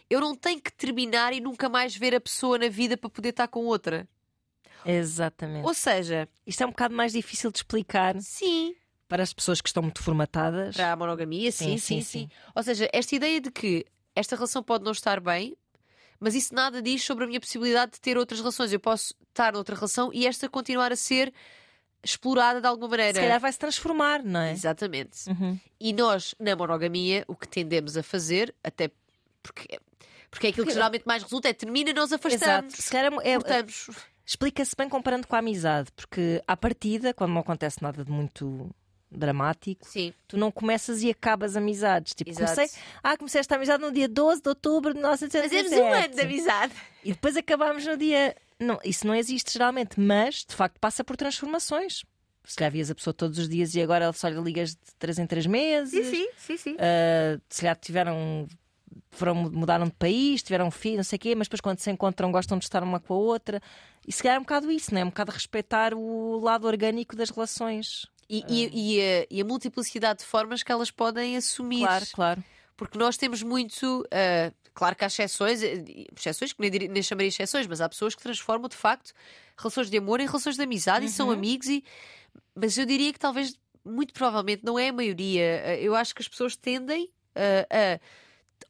eu não tenho que terminar e nunca mais ver a pessoa na vida para poder estar com outra. Exatamente. Ou seja, Isto é um bocado mais difícil de explicar sim, para as pessoas que estão muito formatadas. Para a monogamia, sim, Sim, sim, sim, sim, Ou seja, esta ideia de que esta relação pode não estar bem, mas isso nada diz sobre a minha possibilidade de ter outras relações. Eu posso estar noutra relação e esta continuar a ser explorada de alguma maneira. Se calhar vai se transformar, não é? Exatamente. Uhum. E nós, na monogamia, o que tendemos a fazer, até porque Porque é aquilo que geralmente mais resulta é termina, nós afastamos. Exato. Se calhar é- é-. Explica-se bem comparando com a amizade, porque à partida, quando não acontece nada de muito dramático, Sim. tu não começas e acabas amizades. Tipo, Exato. comecei, ah, comecei esta amizade no dia 12 de outubro de Fazemos 1997. um ano de amizade. E depois acabámos no dia. Não, isso não existe geralmente, mas de facto passa por transformações. Se calhar vias a pessoa todos os dias e agora só lhe ligas de 3 em 3 meses. sim, sim, sim. Uh, se calhar tiveram. Foram, mudaram de país, tiveram filho, não sei o quê, mas depois quando se encontram gostam de estar uma com a outra. E se calhar é um bocado isso, não é? Um bocado respeitar o lado orgânico das relações. E, e- e a, e a multiplicidade de formas que elas podem assumir. Claro, claro. Porque nós temos muito. ah, claro que há exceções, eh, exceções que nem, nem chamaria exceções, mas há pessoas que transformam de facto relações de amor em relações de amizade e são amigos. E, mas eu diria que talvez, muito provavelmente, não é a maioria. Ah, Eu acho que as pessoas tendem ah, a.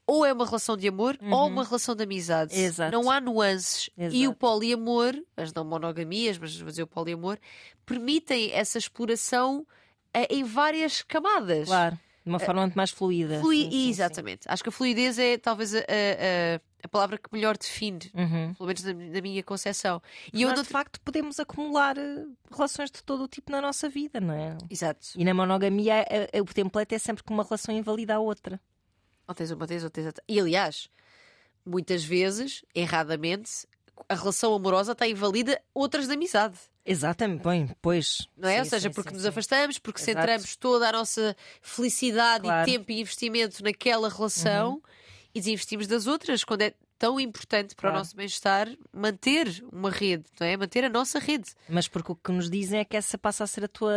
Ou é uma relação de amor ou uma relação de amizade. Exato. Não há nuances. E o Exato. poliamor, as não monogamias, mas vou dizer o poliamor, permitem essa exploração eh, em várias camadas. Claro. De uma forma muito mais fluida. Flui- Sim, sim, sim. Exatamente. Acho que a fluidez é talvez a, a- a- palavra que melhor define, Uhum. pelo menos na, na minha concepção. E E não de facto, podemos acumular eh, relações de todo o tipo na nossa vida, não é? Exato. E na monogamia, eh, eh, o template é sempre que uma relação invalida a outra. Ou tens uma, tens outra, tens outra. E aliás, muitas vezes, erradamente, a relação amorosa está invalida outras de amizade. Exatamente, bem, pois. Não é? Sim, Ou seja, sim, porque sim, nos afastamos, porque Exato. centramos toda a nossa felicidade Claro. e tempo e investimento naquela relação Uhum. e desinvestimos das outras, quando é tão importante para Claro. o nosso bem-estar manter uma rede, não é? Manter a nossa rede. Mas porque o que nos dizem é que essa passa a ser a tua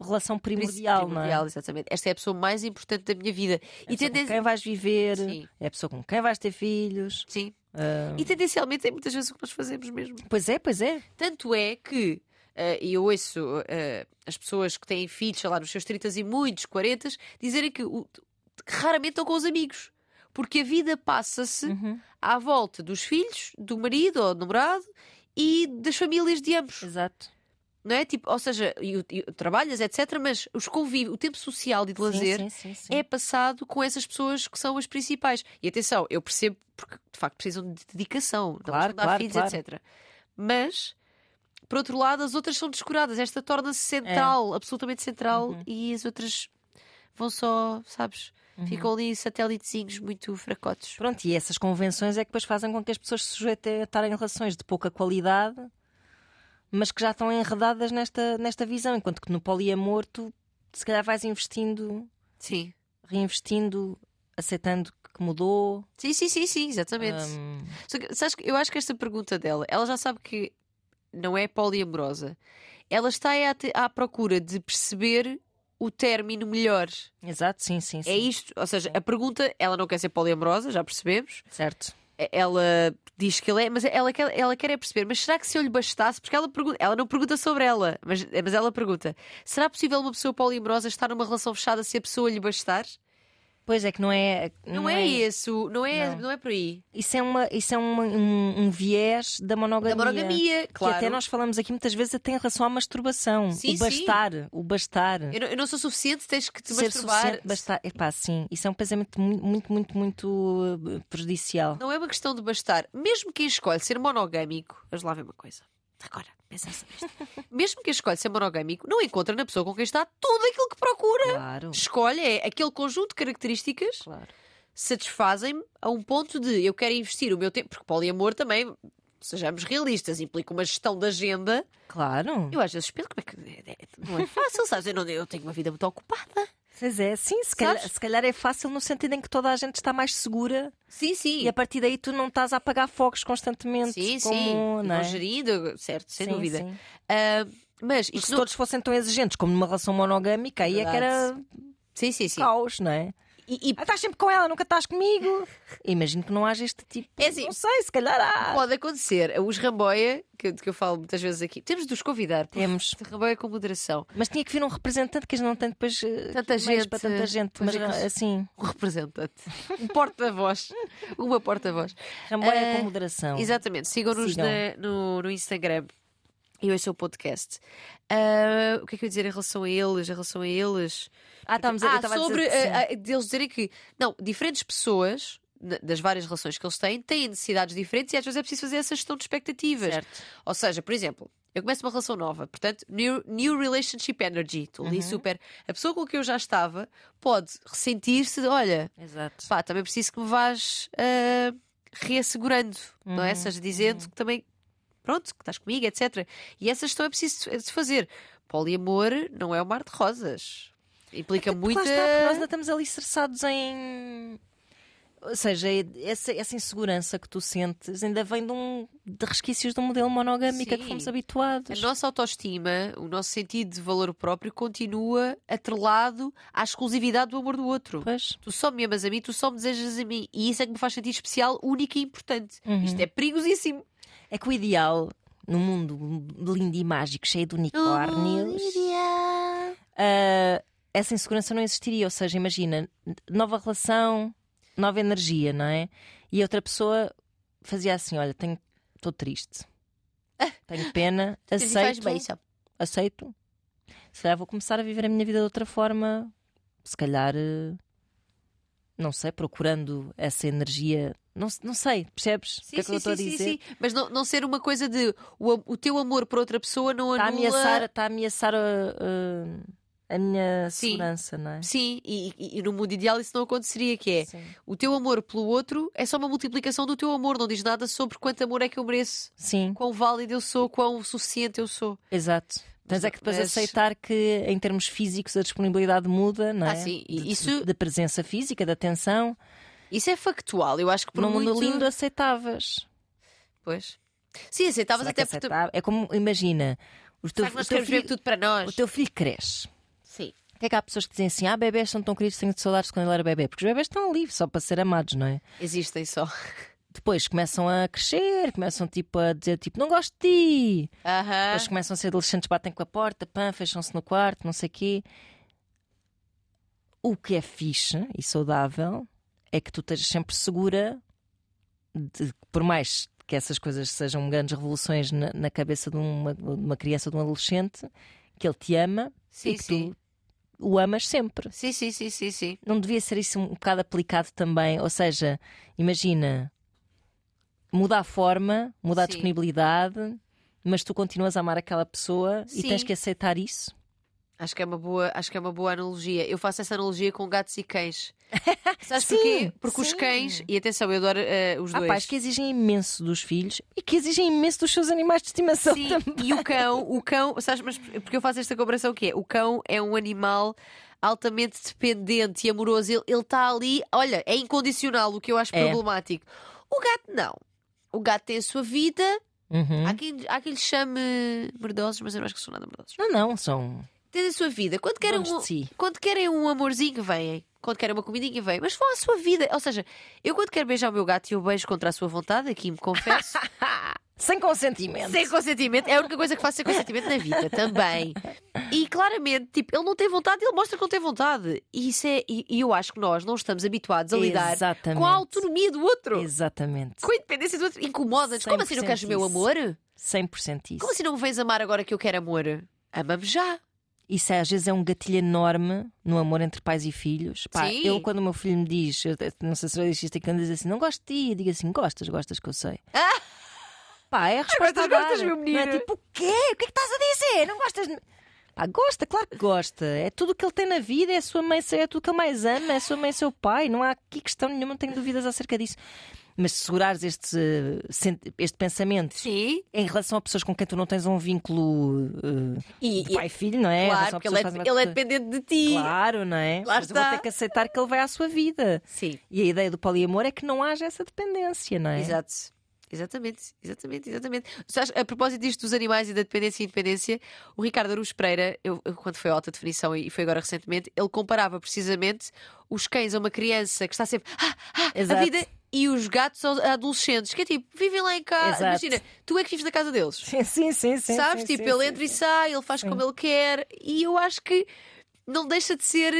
relação primordial, Primordial, não é? exatamente. Esta é a pessoa mais importante da minha vida. É e pessoa com quem vais viver, Sim. é a pessoa com quem vais ter filhos. Sim. Ah, E tendencialmente é muitas vezes o que nós fazemos mesmo. Pois é, pois é. Tanto é que, eh, e eu ouço eh, as pessoas que têm filhos, sei lá, nos seus 30 e muitos, 40, dizerem que, o- que raramente estão com os amigos. Porque a vida passa-se Uhum. à volta dos filhos, do marido ou do namorado e das famílias de ambos. Exato. Não é? Tipo, ou seja, e, o- e o- trabalhas, etc., mas os convívio, o tempo social e de lazer Sim, sim, sim, é passado com essas pessoas que são as principais. E atenção, eu percebo porque de facto precisam de dedicação, Claro, dar claro, filhos, claro. etc. Mas, por outro lado, as outras são descuradas. Esta torna-se central, absolutamente central, É. Uhum. e as outras vão só, sabes, ficam ali satélitezinhos muito fracotes. Pronto, e essas convenções é que depois fazem com que as pessoas se sujeitem a estar em relações de pouca qualidade, mas que já estão enredadas nesta, nesta visão, enquanto que no poliamor tu se calhar vais investindo, Sim. reinvestindo, aceitando que mudou. Sim, sim, sim, sim, exatamente. Só que, sabes eu acho que esta pergunta dela, ela já sabe que não é poliamorosa. Ela está à, à procura de perceber o término melhor. exato, sim, sim, sim. É isto, ou seja, a pergunta, ela não quer ser poliamorosa, já percebemos. Certo. Ela diz que ele é, mas ela quer, ela quer é perceber, mas será que se eu lhe bastasse? Porque ela, pergunta, ela não pergunta sobre ela, mas, mas ela pergunta: será possível uma pessoa poliamorosa estar numa relação fechada se a pessoa lhe bastar? Pois é que não é. Não, é, esse, o- não é, Não. não. é por aí. Isso é, uma, isso é uma- um, um viés da monogamia. Da monogamia, claro. Que até nós falamos aqui muitas vezes até em relação à masturbação. Sim, o sim. bastar. O bastar. Eu não, eu não sou suficiente, tens que te ser masturbar. suficiente bastar. Epá, sim, isso é um pensamento muito, muito, muito, muito uh, prejudicial. Não é uma questão de bastar. Mesmo quem escolhe ser monogâmico, vamos lá ver uma coisa. Agora, pensa sobre isto. <laughs> Mesmo quem escolhe ser monogâmico, não encontra na pessoa com quem está tudo aquilo que procura. Claro, Escolhe é aquele conjunto de características claro. satisfazem-me a um ponto de eu quero investir o meu tempo, porque poliamor também, sejamos realistas, implica uma gestão da agenda. Claro. Eu às vezes penso como é que é- é- não é fácil, sabes? Eu, não, eu tenho uma vida muito ocupada. Pois é, sim, se calhar, se calhar é fácil no sentido em que toda a gente está mais segura Sim, sim. e a partir daí tu não estás a apagar fogos constantemente. Sim, como, sim. Não é? gerindo, certo, sem Sim, dúvida. sim. Ah, mas se não... todos fossem tão exigentes como numa relação monogâmica, aí é que era Sim, sim, sim. caos, não é? E, e Ah, estás sempre com ela, nunca estás comigo. <laughs> Imagino que não haja este tipo. É assim, não sei, se calhar há. pode acontecer. Os Ramboia, que, que eu falo muitas vezes aqui, temos de os convidar. Temos. Ramboia com moderação. Mas tinha que vir um representante que eles não têm depois eh, Tanta gente, para tanta gente. Mas é assim, Um representante. Um porta-voz. <laughs> Uma porta-voz. Ramboia Ah, com moderação. Exatamente. Sigam-nos Sigam. no, no Instagram. E esse é o podcast. Ah, o que é que eu ia dizer em relação a eles? Em relação a eles. Ah, estávamos a, eu Ah, estava a sobre dizer, ah, ah, deles dizerem que não, diferentes pessoas das várias relações que eles têm, têm necessidades diferentes e às vezes é preciso fazer essa gestão de expectativas. Certo. Ou seja, por exemplo, eu começo uma relação nova, portanto, new, new relationship energy. Estou ali Uhum. super. A pessoa com quem eu já estava pode ressentir-se, de, olha, Exato. pá, também preciso que me vás ah, reassegurando, não é? Uhum, Seja dizendo que também, pronto, que estás comigo, etc. E essa gestão é preciso de fazer. Poliamor não é o mar de rosas. Implica Porque muita. Está, nós ainda estamos ali estressados em. Ou seja, essa, essa insegurança que tu sentes ainda vem de, um, de resquícios de um modelo monogâmico a que Sim. fomos A habituados. nossa autoestima, o nosso sentido de valor próprio continua atrelado à exclusividade do amor do outro. Pois. Tu só me amas a mim, tu só me desejas a mim. E isso é que me faz sentir especial, único e importante. Uhum. Isto é perigosíssimo. É que o ideal, num mundo lindo e mágico, cheio de unicórnios, ah, essa insegurança não existiria. Ou seja, imagina, nova relação, nova energia, não é? E a outra pessoa fazia assim: olha, tenho- estou triste, tenho pena, <laughs> aceito, aceito. Se calhar vou começar a viver a minha vida de outra forma, se calhar, eh, não sei, procurando essa energia. Não, não sei, percebes o que é que eu estou a dizer? sim. Mas não, não ser uma coisa de o, o teu amor por outra pessoa não Está a anula. ameaçar, está a, ameaçar a, a- a minha Sim. segurança, não é? Sim, e, e- e no mundo ideal isso não aconteceria, que é Sim. o teu amor pelo outro é só uma multiplicação do teu amor, não diz nada sobre quanto amor é que eu mereço, Sim, quão válido eu sou, quão suficiente eu sou. exato. Tens é que depois Mas- aceitar que, em termos físicos, a disponibilidade muda, não é? Ah, sim, e isso- Da presença física, da atenção. Isso é factual, eu acho que por Num muito... mundo lindo aceitavas. Pois. Sim, aceitavas até porque... aceitava? É como, imagina, o teu, o teu filho, tudo para nós? o teu filho cresce. Que é que há pessoas que dizem assim: ah, bebés são tão queridos, tenho de saudades de quando ele era bebê? Porque os bebés estão ali só para ser amados, não é? Existem só. Depois começam a crescer, começam tipo a dizer tipo, não gosto de ti. Aham. Depois começam a ser adolescentes, batem com a porta, pã, fecham-se no quarto, não sei o quê. O que é fixe e saudável é que tu estejas sempre segura de, por mais que essas coisas sejam grandes revoluções na, na cabeça de uma, de uma criança, de um adolescente, que ele te ama Sim, e que sim. tu o amas sempre. Sim, sim, sim, sim, sim. Não devia ser isso um bocado aplicado também? Ou seja, imagina, muda a forma, muda a Sim. disponibilidade, mas tu continuas a amar aquela pessoa e Sim. tens que aceitar isso. Acho que é uma boa, acho que é uma boa analogia. Eu faço essa analogia com gatos e cães. <laughs> Sabes Sim, porquê? Porque os sim. cães, e atenção, eu adoro eh, os Há dois. pais que exigem imenso dos filhos e que exigem imenso dos seus animais de estimação Sim, também. e o cão, o cão, sabes, mas porque eu faço esta comparação que é, o cão é um animal altamente dependente e amoroso, ele ele está ali, olha, é incondicional, o que eu acho É. problemático. O gato não. O gato tem a sua vida, Uhum. há, quem, há quem lhe chame merdosos, mas eu não acho que são nada merdosos. Não, não, são Tem a sua vida. Quando querem, um, si. quando querem um amorzinho, vêm. Quando querem uma comidinha, vêm. Mas vão à sua vida. Ou seja, eu quando quero beijar o meu gato e eu beijo contra a sua vontade, aqui me confesso, <laughs> Sem consentimento. sem consentimento, é a única coisa que faço sem consentimento na vida também. E claramente, tipo, ele não tem vontade, ele mostra que não tem vontade. E isso é. E, e eu acho que nós não estamos habituados a lidar Exatamente. com a autonomia do outro. Exatamente. Com a independência do outro. Incomoda-nos. Como assim não queres o meu amor? 100% isso. Como assim não me vens amar agora que eu quero amor? Ama-me já. Isso é, às vezes é um gatilho enorme no amor entre pais e filhos. Pá, eu, quando o meu filho me diz, eu não sei se eu disse isto quando diz assim, não gosto de ti, eu digo assim, gostas, gostas que eu sei. Pá, é a resposta gostas, a dar. gostas, meu Não é menino? tipo, o quê? O que é que estás a dizer? Não gostas de... Pá, gosta, claro que gosta. É tudo o que ele tem na vida, é a sua mãe, é tudo que ele mais ama, é a sua mãe e seu pai. Não há aqui questão nenhuma, não tenho dúvidas acerca disso. Mas se segurares este, este pensamento Sim. em relação a pessoas com quem tu não tens um vínculo eh, E, de pai e filho, não é? Claro, porque ele é, pessoas que ele é dependente de ti. Claro, não é? Lá Mas eu vou está. ter que aceitar que ele vai à sua vida. Sim. E a ideia do poliamor é que não haja essa dependência, não é? Exato. Exatamente, exatamente, exatamente. Sabes, a propósito disto dos animais e da dependência e independência, o Ricardo Aruz Pereira, eu, quando foi a alta definição e foi agora recentemente, ele comparava precisamente os cães a uma criança que está sempre ah, ah, a vida e os gatos adolescentes, que é tipo, vivem lá em casa. Imagina, tu é que vives na casa deles. Sim, sim, sim. sim Sabes? sim, tipo, sim, ele entra e sai, ele faz como ele quer, e eu acho que não deixa de ser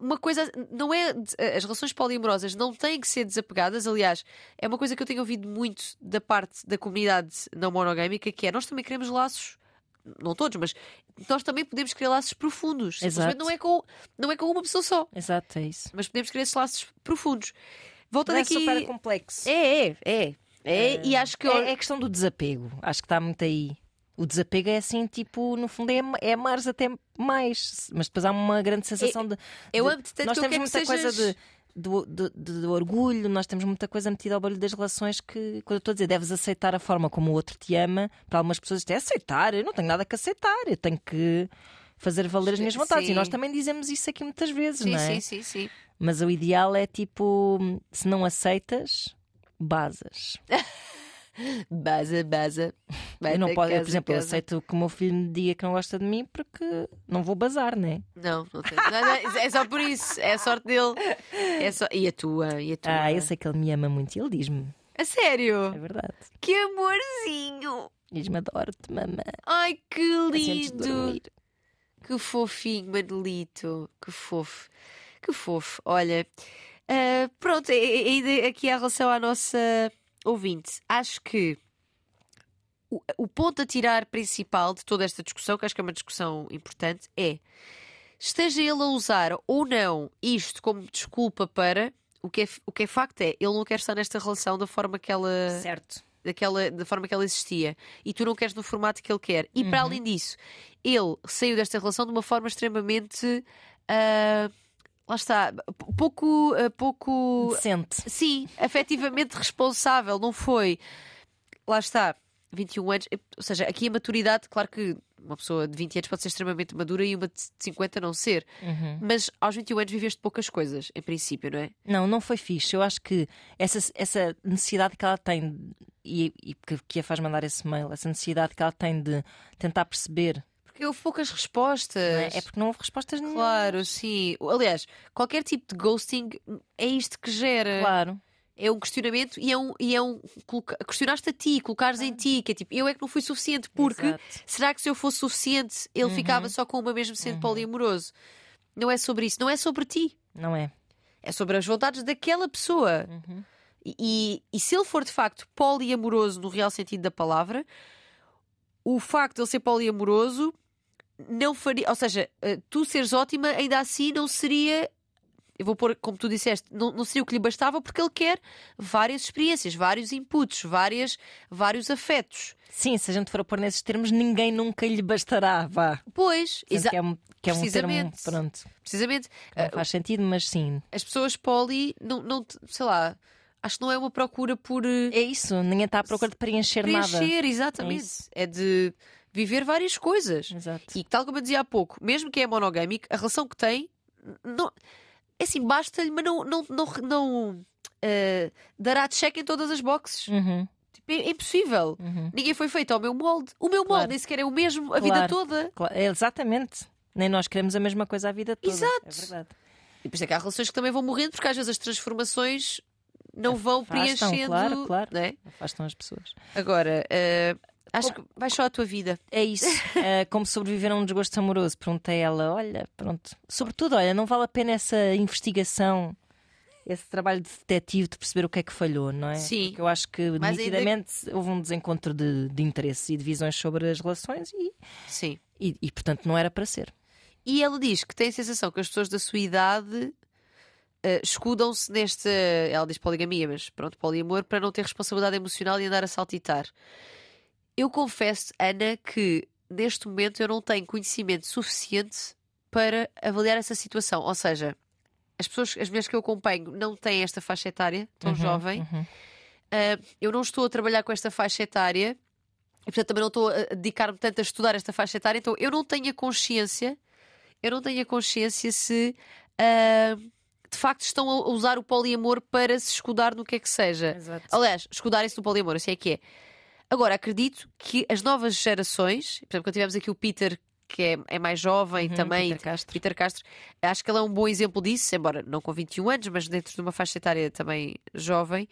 uma coisa. Não é. As relações poliamorosas não têm que ser desapegadas. Aliás, é uma coisa que eu tenho ouvido muito da parte da comunidade não monogâmica, que é nós também queremos laços. Não todos, mas nós também podemos criar laços profundos. Simplesmente Exato. não é, com, não é com uma pessoa só Exato, é isso. mas podemos criar esses laços profundos. Voltando é aqui. super complexo. É, é, é. É, e acho que. É, é questão do desapego. Acho que está muito aí. O desapego é assim, tipo, no fundo é, é amares até mais, mas depois há uma grande sensação de. eu de- tanto Nós temos muita coisa de, do, do- de- de orgulho, nós temos muita coisa metida ao barulho das relações que, quando eu estou a dizer, deves aceitar a forma como o outro te ama, para algumas pessoas isto é aceitar, eu não tenho nada que aceitar, eu tenho que fazer valer as minhas vontades. Sim. E nós também dizemos isso aqui muitas vezes, Sim, não é? sim, sim, sim. Mas o ideal é tipo, se não aceitas, basas. <laughs> Baza, baza. Vai eu não posso, por exemplo, eu aceito que o meu filho me diga que não gosta de mim porque não vou bazar, né? Não, não tem. Não, não, é só por isso. É a sorte dele. É só... E a tua? E a tua? Ah, eu sei que ele me ama muito e ele diz-me. A sério? É verdade. Que amorzinho! Diz-me adoro-te, mamãe. Ai, que lindo! Que fofinho, Manelito. Que fofo. Que fofo. Olha, ah, pronto, ainda aqui em relação à nossa ouvinte, acho que o, o ponto a tirar principal de toda esta discussão, que acho que é uma discussão importante, é esteja ele a usar ou não isto como desculpa para. O que, é, o que é facto é, ele não quer estar nesta relação da forma que ela Certo. daquela, da forma que ela existia e tu não queres no formato que ele quer. E para além disso, ele saiu desta relação de uma forma extremamente. ah, lá está, pouco. ah, pouco Decente. sim, afetivamente responsável, não foi? Lá está, 21 anos, ou seja, aqui a maturidade, claro que uma pessoa de 20 anos pode ser extremamente madura e uma de 50 não ser, Uhum. mas aos 21 anos viveste poucas coisas, em princípio, não é? Não, não foi fixe. Eu acho que essa, essa necessidade que ela tem e, e que, que a faz mandar esse mail, essa necessidade que ela tem de tentar perceber, Porque houve poucas respostas. é? É porque não houve respostas nenhuma. Claro, sim. Aliás, qualquer tipo de ghosting é isto que gera. Claro. É um questionamento e é um, e é um questionar-te a ti, colocares em ti, que é tipo, eu é que não fui suficiente, porque Exato. será que se eu fosse suficiente, ele ficava só com uma mesmo sendo poliamoroso? Não é sobre isso, não é sobre ti. Não é? É sobre as vontades daquela pessoa. E, e- e se ele for de facto poliamoroso no real sentido da palavra, o facto de ele ser poliamoroso não faria. Ou seja, eh, tu seres ótima, ainda assim não seria. Eu vou pôr, como tu disseste, não, não seria o que lhe bastava porque ele quer várias experiências, vários inputs, várias, vários afetos. Sim, se a gente for a pôr nesses termos, ninguém nunca lhe bastará, vá. Pois, Sendo exa- que é um, que é um termo, Precisamente. pronto, precisamente, não eh, faz sentido, mas sim. as pessoas poli, não, não, sei lá, acho que não é uma procura por. eh, É isso, ninguém está à procura de preencher, nada. preencher, exatamente. isso. É, de viver várias coisas. Exato. E tal como eu dizia há pouco, mesmo que é monogâmico, a relação que tem, não, é assim, basta-lhe, mas não, não, não, não eh, dará check em todas as boxes. Uhum, Tipo, é, é impossível. uhum. Ninguém foi feito ao meu molde. O meu molde Claro. nem sequer é o mesmo a vida Claro. toda. Claro, é, exatamente. Nem nós queremos a mesma coisa a vida toda. Exato. É verdade. E por isso é que há relações que também vão morrendo, porque às vezes as transformações não vão Afastam, preenchendo. claro, claro. né? Afastam as pessoas. Agora, eh, acho que vai só a tua vida. É isso. É, <laughs> como sobreviver a um desgosto amoroso? Perguntei a ela: olha, pronto. Sobretudo, olha, não vale a pena essa investigação, esse trabalho de detetive de perceber o que é que falhou, não é? Sim. Porque eu acho que Mas ainda- nitidamente houve um desencontro de, de interesses e de visões sobre as relações e, Sim. e, e, portanto, não era para ser. E ela diz que tem a sensação que as pessoas da sua idade eh, escudam-se neste. Ela diz poligamia, mas pronto, poliamor, para não ter responsabilidade emocional e andar a saltitar. Eu confesso, Ana, que neste momento eu não tenho conhecimento suficiente para avaliar essa situação. Ou seja, as pessoas, as mulheres que eu acompanho não têm esta faixa etária tão Uhum, jovem. uhum. Uh, eu não estou a trabalhar com esta faixa etária e, portanto, também não estou a dedicar-me tanto a estudar esta faixa etária, então eu não tenho a consciência, eu não tenho a consciência se uh, de facto estão a usar o poliamor para se escudar no que é que seja. Exato. Aliás, escudarem-se no poliamor, assim é que é. Agora, acredito que as novas gerações, por exemplo, quando tivemos aqui o Peter, que é, é mais jovem Uhum, também, Peter Castro. Peter Castro, acho que ele é um bom exemplo disso, embora não com 21 anos, mas dentro de uma faixa etária também jovem.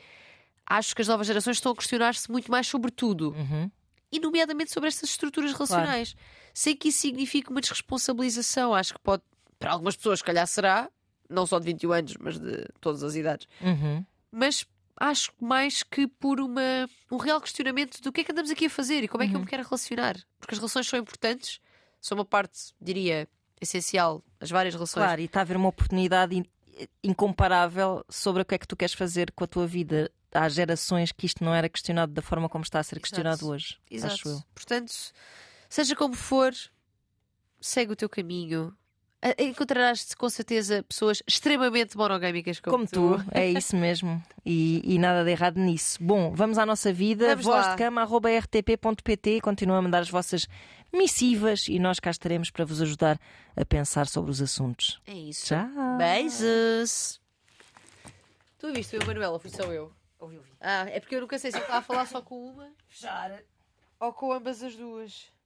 Acho que as novas gerações estão a questionar-se muito mais sobre tudo, Uhum. e nomeadamente sobre estas estruturas relacionais, sem que isso signifique uma desresponsabilização. Acho que pode, para algumas pessoas, se calhar será, não só de 21 anos, mas de todas as idades. Uhum. Mas acho mais que por uma, um real questionamento do que é que andamos aqui a fazer e como é que eu me quero relacionar. Porque as relações são importantes, são uma parte, diria, essencial, as várias relações. Claro, e está a haver uma oportunidade in- incomparável sobre o que é que tu queres fazer com a tua vida. Há gerações que isto não era questionado da forma como está a ser questionado hoje. Exato. Acho eu. Portanto, seja como for, segue o teu caminho. Encontrarás com certeza pessoas extremamente monogâmicas como, Como tu, <laughs> é isso mesmo. E, e nada de errado nisso. Bom, vamos à nossa vida. Vamos Voz lá. de cama, arroba rtp.pt. Continuam a mandar as vossas missivas e nós cá estaremos para vos ajudar a pensar sobre os assuntos. É isso. Tchau. Beijos. Tu viste eu, Manuela? Fui só eu. Ah, é porque eu nunca sei se eu estava a falar só com uma Fechar. ou com ambas as duas.